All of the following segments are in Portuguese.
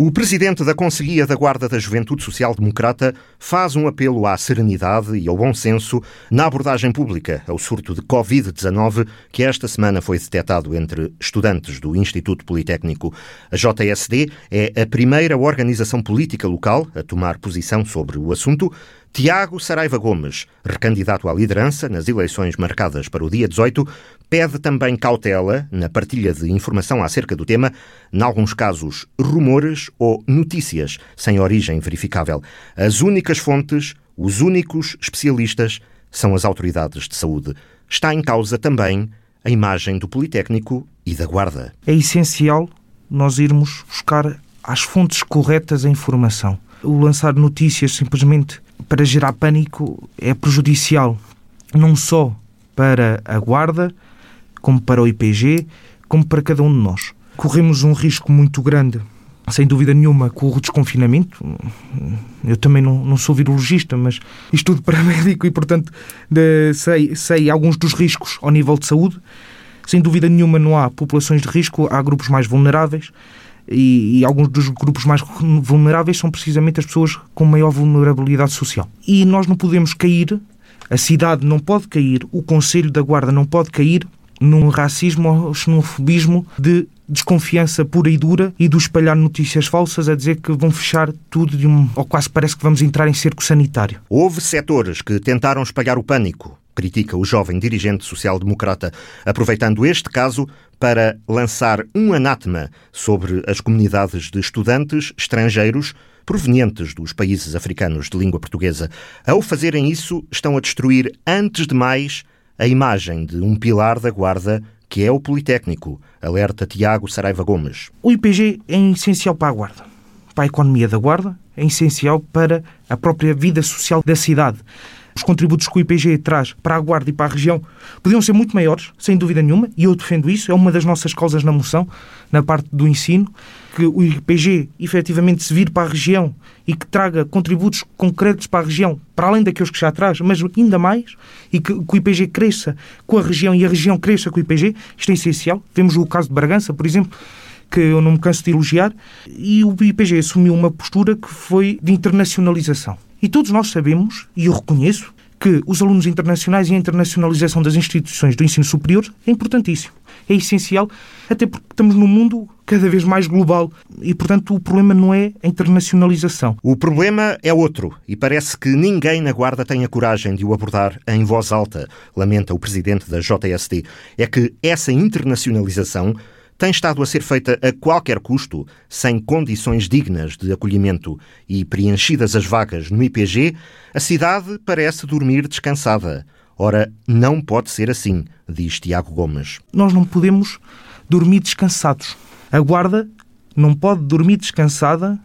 O presidente da Conselhia da Guarda da Juventude Social Democrata faz um apelo à serenidade e ao bom senso na abordagem pública ao surto de Covid-19 que esta semana foi detectado entre estudantes do Instituto Politécnico. A JSD é a primeira organização política local a tomar posição sobre o assunto. Tiago Saraiva Gomes, recandidato à liderança nas eleições marcadas para o dia 18, pede também cautela na partilha de informação acerca do tema, em alguns casos rumores ou notícias sem origem verificável. As únicas fontes, os únicos especialistas, são as autoridades de saúde. Está em causa também a imagem do Politécnico e da Guarda. É essencial nós irmos buscar às fontes corretas a informação. O lançar notícias simplesmente para gerar pânico é prejudicial, não só para a Guarda, como para o IPG, como para cada um de nós. Corremos um risco muito grande, sem dúvida nenhuma, com o desconfinamento. Eu também não, não sou virologista, mas estudo para médico e, portanto, de, sei, sei alguns dos riscos ao nível de saúde. Sem dúvida nenhuma, não há populações de risco, há grupos mais vulneráveis. E, e, alguns dos grupos mais vulneráveis são precisamente as pessoas com maior vulnerabilidade social. E nós não podemos cair, a cidade não pode cair, o Conselho da Guarda não pode cair num racismo ou xenofobismo de desconfiança pura e dura e do espalhar notícias falsas a dizer que vão fechar tudo de um, ou quase parece que vamos entrar em cerco sanitário. Houve setores que tentaram espalhar o pânico, critica o jovem dirigente social-democrata, aproveitando este caso para lançar um anátema sobre as comunidades de estudantes estrangeiros provenientes dos países africanos de língua portuguesa. Ao fazerem isso, estão a destruir, antes de mais, a imagem de um pilar da Guarda que é o Politécnico, alerta Tiago Saraiva Gomes. O IPG é essencial para a Guarda, para a economia da Guarda, é essencial para a própria vida social da cidade. Os contributos que o IPG traz para a Guarda e para a região podiam ser muito maiores, sem dúvida nenhuma, e eu defendo isso, é uma das nossas causas na moção, na parte do ensino, que o IPG efetivamente se vire para a região e que traga contributos concretos para a região, para além daqueles que já traz, mas ainda mais, e que, que o IPG cresça com a região e a região cresça com o IPG, isto é essencial. Vemos o caso de Bragança, por exemplo, que eu não me canso de elogiar, e o IPG assumiu uma postura que foi de internacionalização. E todos nós sabemos, e eu reconheço, que os alunos internacionais e a internacionalização das instituições do ensino superior é importantíssimo. É essencial, até porque estamos num mundo cada vez mais global e, portanto, o problema não é a internacionalização. O problema é outro e parece que ninguém na Guarda tem a coragem de o abordar em voz alta, lamenta o presidente da JSD. É que essa internacionalização tem estado a ser feita a qualquer custo, sem condições dignas de acolhimento e preenchidas as vagas no IPG, a cidade parece dormir descansada. Ora, não pode ser assim, diz Tiago Gomes. Nós não podemos dormir descansados. A guarda não pode dormir descansada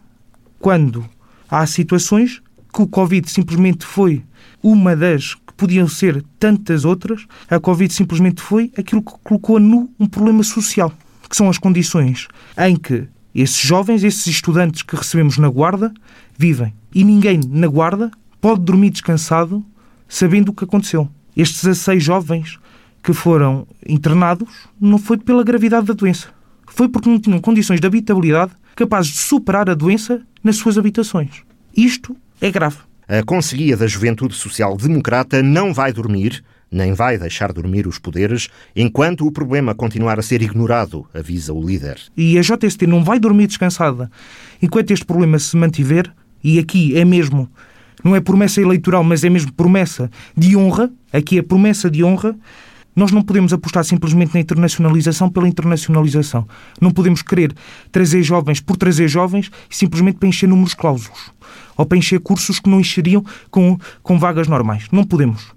quando há situações que o Covid simplesmente foi uma das que podiam ser tantas outras. A Covid simplesmente foi aquilo que colocou nu um problema social que são as condições em que esses jovens, esses estudantes que recebemos na guarda, vivem. E ninguém na guarda pode dormir descansado sabendo o que aconteceu. Estes 16 jovens que foram internados não foi pela gravidade da doença. Foi porque não tinham condições de habitabilidade capazes de superar a doença nas suas habitações. Isto é grave. A Conselhia da Juventude Social Democrata não vai dormir nem vai deixar dormir os poderes enquanto o problema continuar a ser ignorado, avisa o líder. E a JST não vai dormir descansada enquanto este problema se mantiver, e aqui é mesmo, não é promessa eleitoral, mas é mesmo promessa de honra, aqui é promessa de honra. Nós não podemos apostar simplesmente na internacionalização pela internacionalização. Não podemos querer trazer jovens por trazer jovens simplesmente para encher números clausos ou para encher cursos que não encheriam com, com vagas normais. Não podemos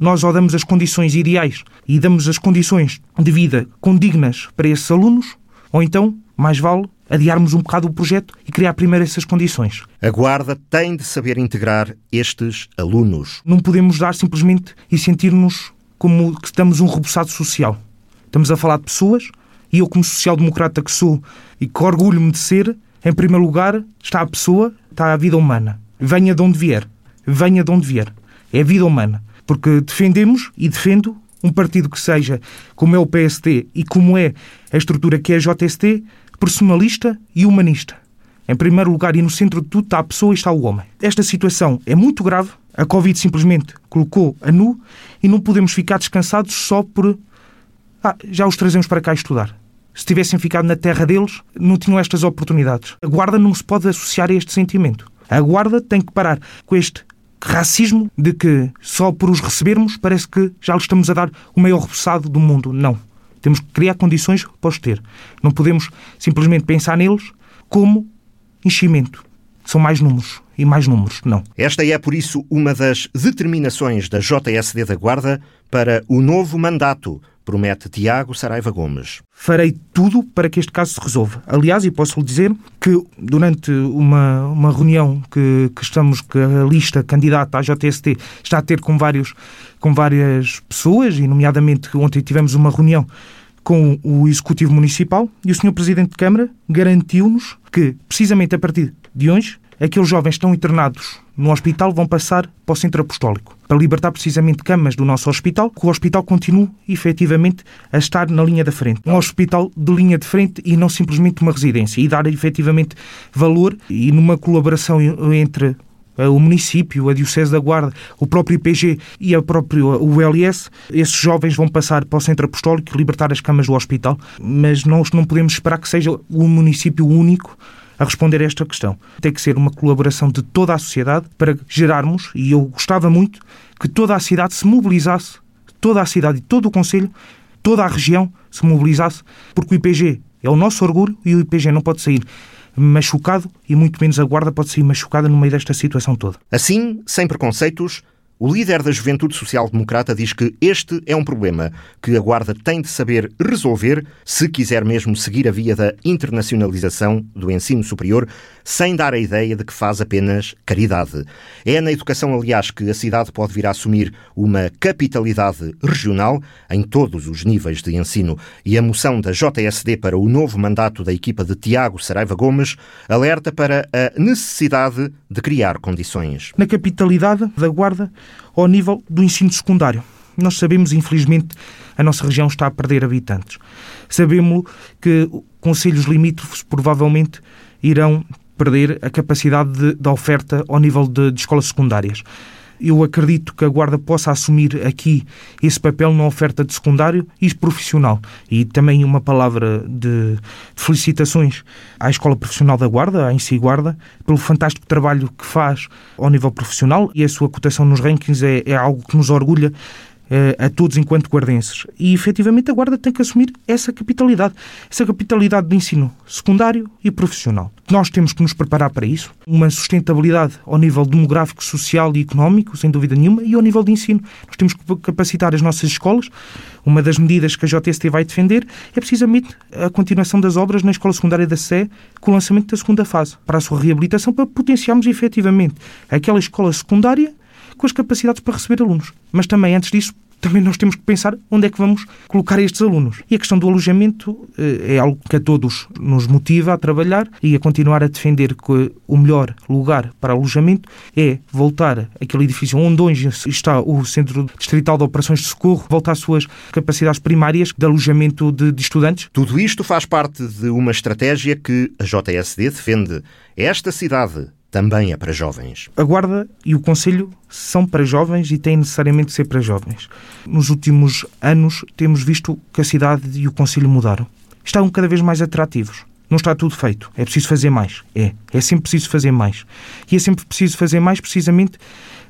nós ou damos as condições ideais e damos as condições de vida condignas para esses alunos, ou então, mais vale adiarmos um bocado o projeto e criar primeiro essas condições. A Guarda tem de saber integrar estes alunos. Não podemos dar simplesmente e sentir-nos como que estamos um rebuçado social. Estamos a falar de pessoas e eu, como social-democrata que sou e que orgulho-me de ser, em primeiro lugar está a pessoa, está a vida humana. Venha de onde vier. Venha de onde vier. É a vida humana. Porque defendemos e defendo um partido que seja, como é o PSD e como é a estrutura que é a JST, personalista e humanista. Em primeiro lugar e no centro de tudo está a pessoa e está o homem. Esta situação é muito grave. A Covid simplesmente colocou a nu e não podemos ficar descansados só por. Ah, já os trazemos para cá estudar. Se tivessem ficado na terra deles, não tinham estas oportunidades. A guarda não se pode associar a este sentimento. A guarda tem que parar com este racismo de que só por os recebermos parece que já lhes estamos a dar o maior repousado do mundo. Não. Temos que criar condições para os ter. Não podemos simplesmente pensar neles como enchimento. São mais números e mais números, não. Esta é, por isso, uma das determinações da JSD da Guarda para o novo mandato promete Tiago Saraiva Gomes. Farei tudo para que este caso se resolva. Aliás, e posso lhe dizer que durante uma, uma reunião que, que estamos, que a lista candidata à JST está a ter com, vários, com várias pessoas, e nomeadamente ontem tivemos uma reunião com o Executivo Municipal e o Sr. Presidente de Câmara garantiu-nos que, precisamente a partir de hoje, aqueles jovens que estão internados no hospital vão passar para o centro apostólico, para libertar precisamente camas do nosso hospital, que o hospital continue efetivamente a estar na linha da frente. Um hospital de linha de frente e não simplesmente uma residência. E dar efetivamente valor e numa colaboração entre eh, o município, a Diocese da Guarda, o próprio IPG e a próprio o LS, esses jovens vão passar para o centro apostólico libertar as camas do hospital, mas nós não podemos esperar que seja o município único a responder a esta questão. Tem que ser uma colaboração de toda a sociedade para gerarmos, e eu gostava muito, que toda a cidade se mobilizasse, toda a cidade e todo o Conselho, toda a região se mobilizasse, porque o IPG é o nosso orgulho e o IPG não pode sair machucado e muito menos a Guarda pode sair machucada no meio desta situação toda. Assim, sem preconceitos, o líder da Juventude Social Democrata diz que este é um problema que a Guarda tem de saber resolver se quiser mesmo seguir a via da internacionalização do ensino superior, sem dar a ideia de que faz apenas caridade. É na educação, aliás, que a cidade pode vir a assumir uma capitalidade regional em todos os níveis de ensino. E a moção da JSD para o novo mandato da equipa de Tiago Saraiva Gomes alerta para a necessidade de criar condições. Na capitalidade da Guarda, ao nível do ensino secundário. Nós sabemos, infelizmente, a nossa região está a perder habitantes. Sabemos que conselhos limítrofes provavelmente irão perder a capacidade de, oferta ao nível de, de escolas secundárias. Eu acredito que a Guarda possa assumir aqui esse papel na oferta de secundário e profissional. E também uma palavra de, de felicitações à Escola Profissional da Guarda, à Ensi Guarda, pelo fantástico trabalho que faz ao nível profissional e a sua cotação nos rankings é, é algo que nos orgulha a todos enquanto guardenses. E efetivamente a Guarda tem que assumir essa capitalidade, essa capitalidade de ensino secundário e profissional. Nós temos que nos preparar para isso, uma sustentabilidade ao nível demográfico, social e económico, sem dúvida nenhuma, e ao nível de ensino. Nós temos que capacitar as nossas escolas. Uma das medidas que a JST vai defender é precisamente a continuação das obras na Escola Secundária da Sé com o lançamento da segunda fase, para a sua reabilitação, para potenciarmos efetivamente aquela escola secundária com as capacidades para receber alunos. Mas também, antes disso, também nós temos que pensar onde é que vamos colocar estes alunos. E a questão do alojamento eh, é algo que a todos nos motiva a trabalhar e a continuar a defender que o melhor lugar para alojamento é voltar àquele edifício onde hoje está o Centro Distrital de Operações de Socorro, voltar às suas capacidades primárias de alojamento de, de estudantes. Tudo isto faz parte de uma estratégia que a JSD defende. Esta cidade também é para jovens. A Guarda e o Conselho são para jovens e têm necessariamente de ser para jovens. Nos últimos anos temos visto que a cidade e o Conselho mudaram. Estão cada vez mais atrativos. Não está tudo feito. É preciso fazer mais. É. É sempre preciso fazer mais. E é sempre preciso fazer mais precisamente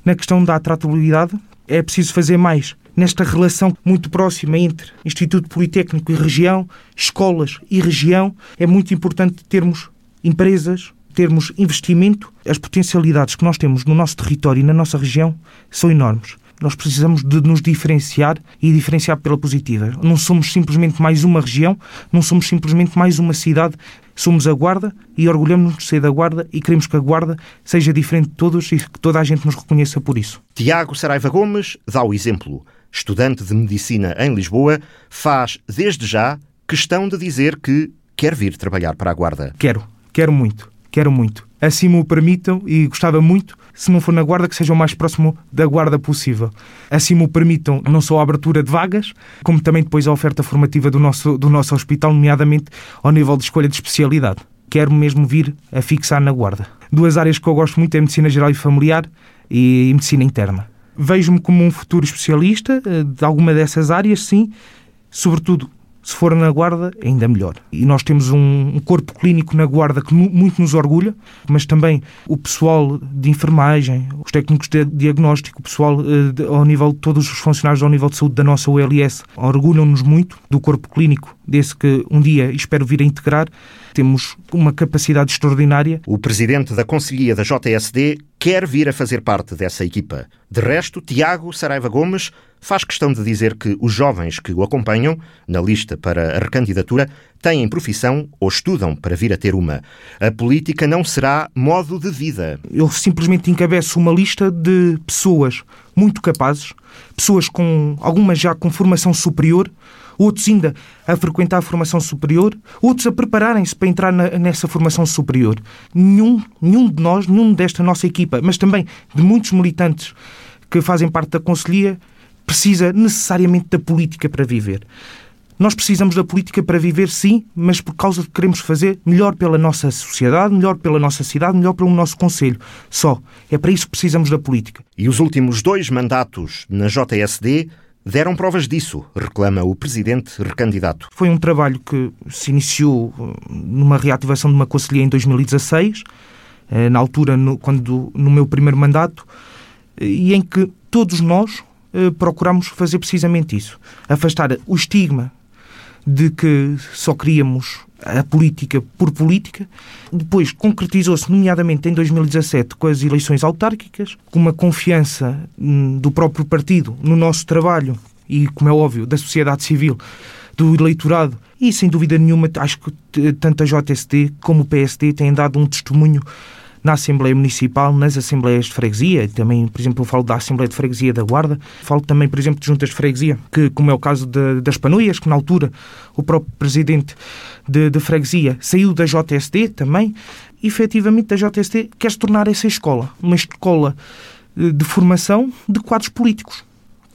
na questão da atratividade. É preciso fazer mais nesta relação muito próxima entre Instituto Politécnico e região, escolas e região. É muito importante termos empresas, termos investimento, as potencialidades que nós temos no nosso território e na nossa região são enormes. Nós precisamos de nos diferenciar e diferenciar pela positiva. Não somos simplesmente mais uma região, não somos simplesmente mais uma cidade. Somos a Guarda e orgulhamos-nos de ser da Guarda e queremos que a Guarda seja diferente de todos e que toda a gente nos reconheça por isso. Tiago Saraiva Gomes dá o exemplo. Estudante de Medicina em Lisboa, faz, desde já, questão de dizer que quer vir trabalhar para a Guarda. Quero, quero muito. Quero muito. Assim me o permitam e gostava muito, se não for na guarda, que seja o mais próximo da guarda possível. Assim me o permitam não só a abertura de vagas, como também depois a oferta formativa do nosso, do nosso hospital, nomeadamente ao nível de escolha de especialidade. quero mesmo vir a fixar na Guarda. Duas áreas que eu gosto muito é Medicina Geral e Familiar e Medicina Interna. Vejo-me como um futuro especialista eh, de alguma dessas áreas, sim, sobretudo se for na Guarda, ainda melhor. E nós temos um, corpo clínico na Guarda que muito nos orgulha, mas também o pessoal de enfermagem, os técnicos de diagnóstico, o pessoal eh, ao nível, todos os funcionários ao nível de saúde da nossa ULS, orgulham-nos muito do corpo clínico, desse que um dia espero vir a integrar. Temos uma capacidade extraordinária. O presidente da Conselhia da JSD quer vir a fazer parte dessa equipa. De resto, Tiago Saraiva Gomes faz questão de dizer que os jovens que o acompanham na lista para a recandidatura têm profissão ou estudam para vir a ter uma. A política não será modo de vida. Eu simplesmente encabeço uma lista de pessoas muito capazes, pessoas com algumas já com formação superior, outros ainda a frequentar a formação superior, outros a prepararem-se para entrar na, nessa formação superior. Nenhum, nenhum de nós, nenhum desta nossa equipa, mas também de muitos militantes que fazem parte da Conselhia, precisa necessariamente da política para viver. Nós precisamos da política para viver, sim, mas por causa de que queremos fazer melhor pela nossa sociedade, melhor pela nossa cidade, melhor pelo nosso Conselho. Só. É para isso que precisamos da política. E os últimos dois mandatos na JSD deram provas disso, reclama o presidente recandidato. Foi um trabalho que se iniciou uh, numa reativação de uma conselhia em 2016, uh, na altura, no, quando, no meu primeiro mandato, e em que todos nós, eh, procuramos fazer precisamente isso. Afastar o estigma de que só queríamos a política por política. Depois concretizou-se, nomeadamente em 2017, com as eleições autárquicas, com uma confiança hum, do próprio partido no nosso trabalho e, como é óbvio, da sociedade civil, do eleitorado. E, sem dúvida nenhuma, acho que tanto a JST como o PSD têm dado um testemunho na Assembleia Municipal, nas Assembleias de Freguesia, também, por exemplo, eu falo da Assembleia de Freguesia da Guarda, falo também, por exemplo, de juntas de freguesia, que, como é o caso de, das Panuias, que na altura o próprio presidente de, de freguesia saiu da JSD também, e, efetivamente a JSD quer se tornar essa escola, uma escola eh, de formação de quadros políticos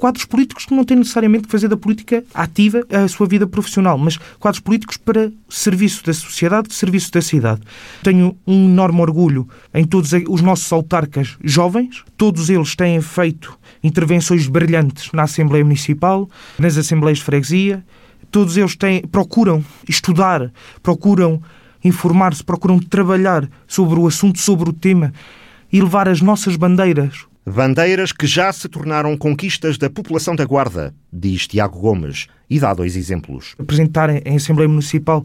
quadros políticos que não têm necessariamente que fazer da política ativa a sua vida profissional, mas quadros políticos para serviço da sociedade, serviço da cidade. Tenho um enorme orgulho em todos os nossos autarcas jovens, todos eles têm feito intervenções brilhantes na Assembleia Municipal, nas Assembleias de Freguesia, todos eles têm, procuram estudar, procuram informar-se, procuram trabalhar sobre o assunto, sobre o tema e levar as nossas bandeiras Bandeiras que já se tornaram conquistas da população da Guarda, diz Tiago Gomes, e dá dois exemplos. Apresentar em Assembleia Municipal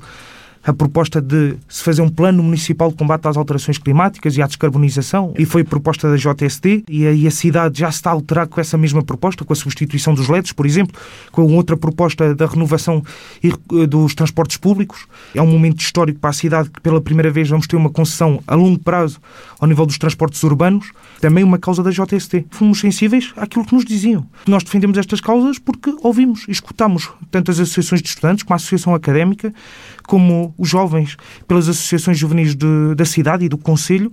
a proposta de se fazer um plano municipal de combate às alterações climáticas e à descarbonização, e foi proposta da JST, e aí a cidade já se está a alterar com essa mesma proposta, com a substituição dos LEDs, por exemplo, com outra proposta da renovação dos transportes públicos. É um momento histórico para a cidade que pela primeira vez vamos ter uma concessão a longo prazo ao nível dos transportes urbanos, também uma causa da JST. Fomos sensíveis àquilo que nos diziam. Nós defendemos estas causas porque ouvimos e escutamos tanto as associações de estudantes como a associação académica, como os jovens pelas associações juvenis de, da cidade e do Conselho,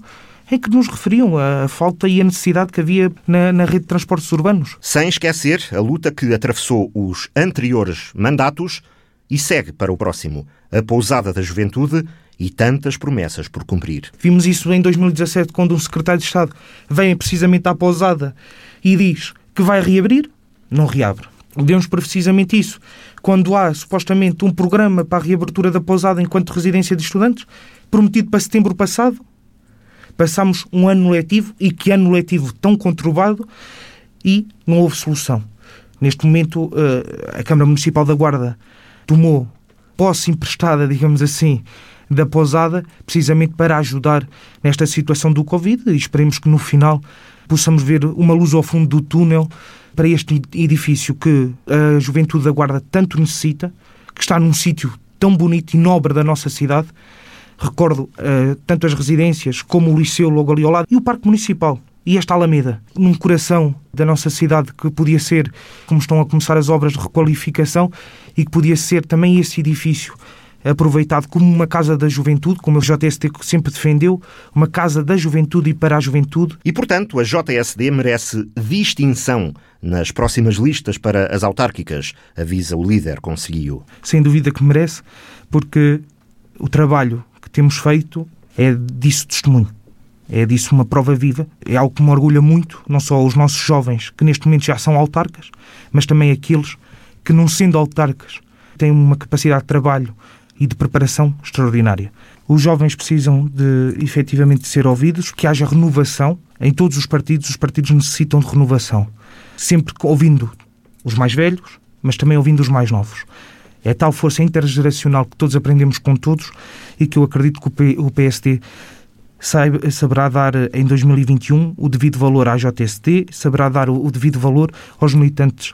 em que nos referiam a falta e a necessidade que havia na, na, rede de transportes urbanos. Sem esquecer a luta que atravessou os anteriores mandatos e segue para o próximo, a pousada da juventude e tantas promessas por cumprir. Vimos isso em 2017, quando um secretário de Estado vem precisamente à pousada e diz que vai reabrir, não reabre. Demos precisamente isso. Quando há supostamente um programa para a reabertura da pousada enquanto residência de estudantes, prometido para setembro passado, passamos um ano letivo e que ano letivo tão conturbado e não houve solução. Neste momento, eh, a Câmara Municipal da Guarda tomou posse emprestada, digamos assim, da pousada, precisamente para ajudar nesta situação do Covid e esperemos que no final possamos ver uma luz ao fundo do túnel para este edifício que a juventude da Guarda tanto necessita, que está num sítio tão bonito e nobre da nossa cidade. Recordo uh, tanto as residências como o liceu logo ali ao lado e o Parque Municipal e esta Alameda, num coração da nossa cidade que podia ser, como estão a começar as obras de requalificação, e que podia ser também esse edifício aproveitado como uma casa da juventude, como a JST sempre defendeu, uma casa da juventude e para a juventude. E, portanto, a JSD merece distinção nas próximas listas para as autárquicas, avisa o líder Conselho. Sem dúvida que merece, porque o trabalho que temos feito é disso testemunho. É disso uma prova viva. É algo que me orgulha muito, não só os nossos jovens, que neste momento já são autarcas, mas também aqueles que, não sendo autarcas, têm uma capacidade de trabalho e de preparação extraordinária. Os jovens precisam de efetivamente ser ouvidos, que haja renovação. Em todos os partidos, os partidos necessitam de renovação. Sempre ouvindo os mais velhos, mas também ouvindo os mais novos. É tal força intergeracional que todos aprendemos com todos e que eu acredito que o PSD saberá dar em 2021 o devido valor à JST, saberá dar o devido valor aos militantes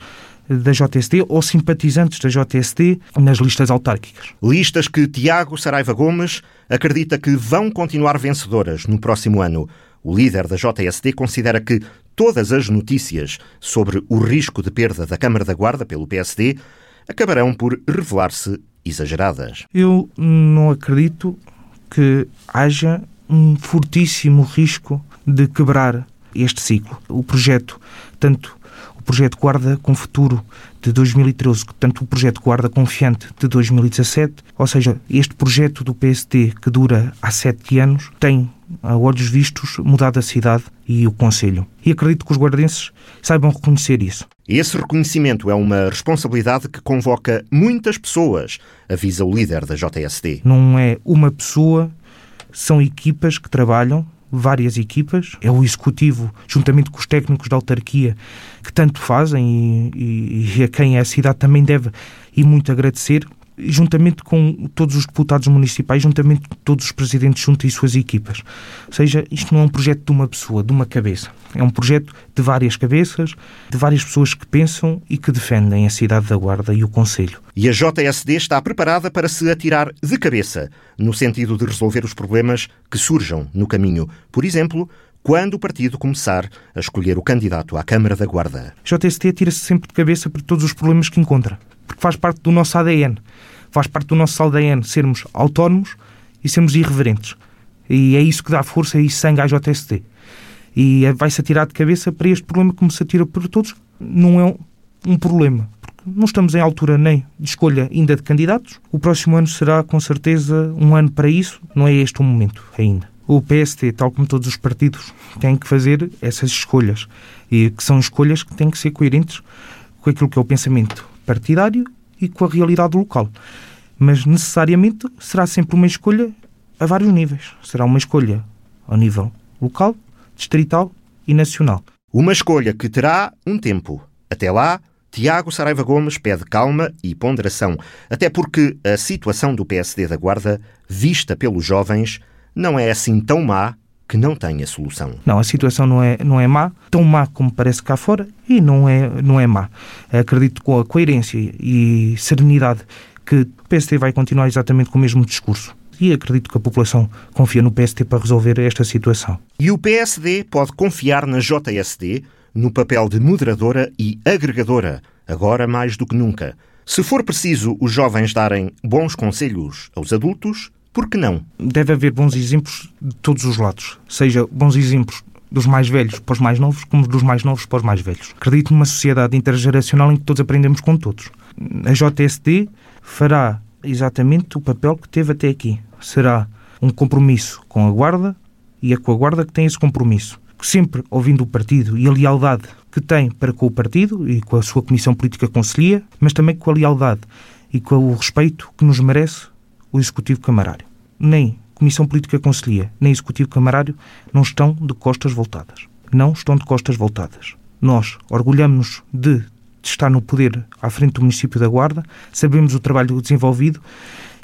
da JST ou simpatizantes da JST nas listas autárquicas. Listas que Tiago Saraiva Gomes acredita que vão continuar vencedoras no próximo ano. O líder da JST considera que todas as notícias sobre o risco de perda da Câmara da Guarda pelo PSD acabarão por revelar-se exageradas. Eu não acredito que haja um fortíssimo risco de quebrar este ciclo. O projeto, tanto o projeto Guarda com Futuro de 2013, tanto o projeto Guarda Confiante de 2017, ou seja, este projeto do PST que dura há sete anos, tem, a olhos vistos, mudado a cidade e o Conselho. E acredito que os guardenses saibam reconhecer isso. Esse reconhecimento é uma responsabilidade que convoca muitas pessoas, avisa o líder da JSD. Não é uma pessoa, são equipas que trabalham, várias equipas. É o executivo, juntamente com os técnicos da autarquia, que tanto fazem e, e, a quem a cidade também deve e muito agradecer juntamente com todos os deputados municipais, juntamente com todos os presidentes junto e suas equipas. Ou seja, isto não é um projeto de uma pessoa, de uma cabeça. É um projeto de várias cabeças, de várias pessoas que pensam e que defendem a cidade da Guarda e o Conselho. E a JSD está preparada para se atirar de cabeça, no sentido de resolver os problemas que surjam no caminho. Por exemplo, quando o partido começar a escolher o candidato à Câmara da Guarda. JST atira-se sempre de cabeça para todos os problemas que encontra, porque faz parte do nosso ADN faz parte do nosso ADN sermos autónomos e sermos irreverentes. E é isso que dá força e sangue à JST. E vai-se atirar de cabeça para este problema que se atira por todos. Não é um problema. Não estamos em altura nem de escolha ainda de candidatos. O próximo ano será, com certeza, um ano para isso. Não é este o momento ainda. O PST, tal como todos os partidos, tem que fazer essas escolhas. E que são escolhas que têm que ser coerentes com aquilo que é o pensamento partidário e com a realidade local. Mas necessariamente será sempre uma escolha a vários níveis. Será uma escolha ao nível local, distrital e nacional. Uma escolha que terá um tempo. Até lá, Tiago Saraiva Gomes pede calma e ponderação, até porque a situação do PSD da Guarda, vista pelos jovens, não é assim tão má que não tenha solução. Não, a situação não é, não é má, tão má como parece cá fora, e não é, não é má. Acredito com a coerência e serenidade que o PST vai continuar exatamente com o mesmo discurso. E acredito que a população confia no PST para resolver esta situação. E o PSD pode confiar na JSD no papel de moderadora e agregadora, agora mais do que nunca. Se for preciso os jovens darem bons conselhos aos adultos, por que não? Deve haver bons exemplos de todos os lados. Seja bons exemplos dos mais velhos para os mais novos, como dos mais novos para os mais velhos. Acredito numa sociedade intergeracional em que todos aprendemos com todos. A JSD fará exatamente o papel que teve até aqui. Será um compromisso com a Guarda e é com a Guarda que tem esse compromisso. Sempre ouvindo o partido e a lealdade que tem para com o partido e com a sua Comissão Política Conselhia, mas também com a lealdade e com o respeito que nos merece o Executivo Camarário. Nem Comissão Política Conselhia, nem Executivo Camarário não estão de costas voltadas. Não estão de costas voltadas. Nós orgulhamos-nos de, estar no poder à frente do município da Guarda, sabemos o trabalho desenvolvido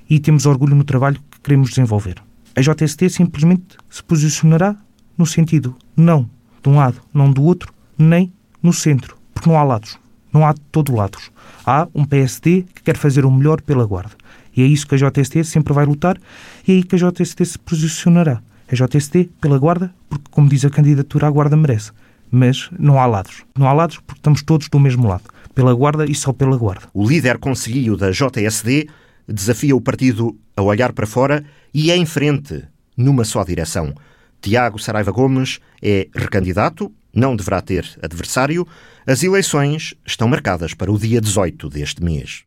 e temos orgulho no trabalho que queremos desenvolver. A JST simplesmente se posicionará no sentido não de um lado, não do outro, nem no centro, porque não há lados. Não há de todo lados. Há um PSD que quer fazer o melhor pela Guarda. E é isso que a JST sempre vai lutar e é aí que a JST se posicionará. A JST pela Guarda, porque, como diz a candidatura, a Guarda merece. Mas não há lados. Não há lados porque estamos todos do mesmo lado. Pela Guarda e só pela Guarda. O líder conselheiro da JSD desafia o partido a olhar para fora e é em frente, numa só direção. Tiago Saraiva Gomes é recandidato, não deverá ter adversário. As eleições estão marcadas para o dia 18 deste mês.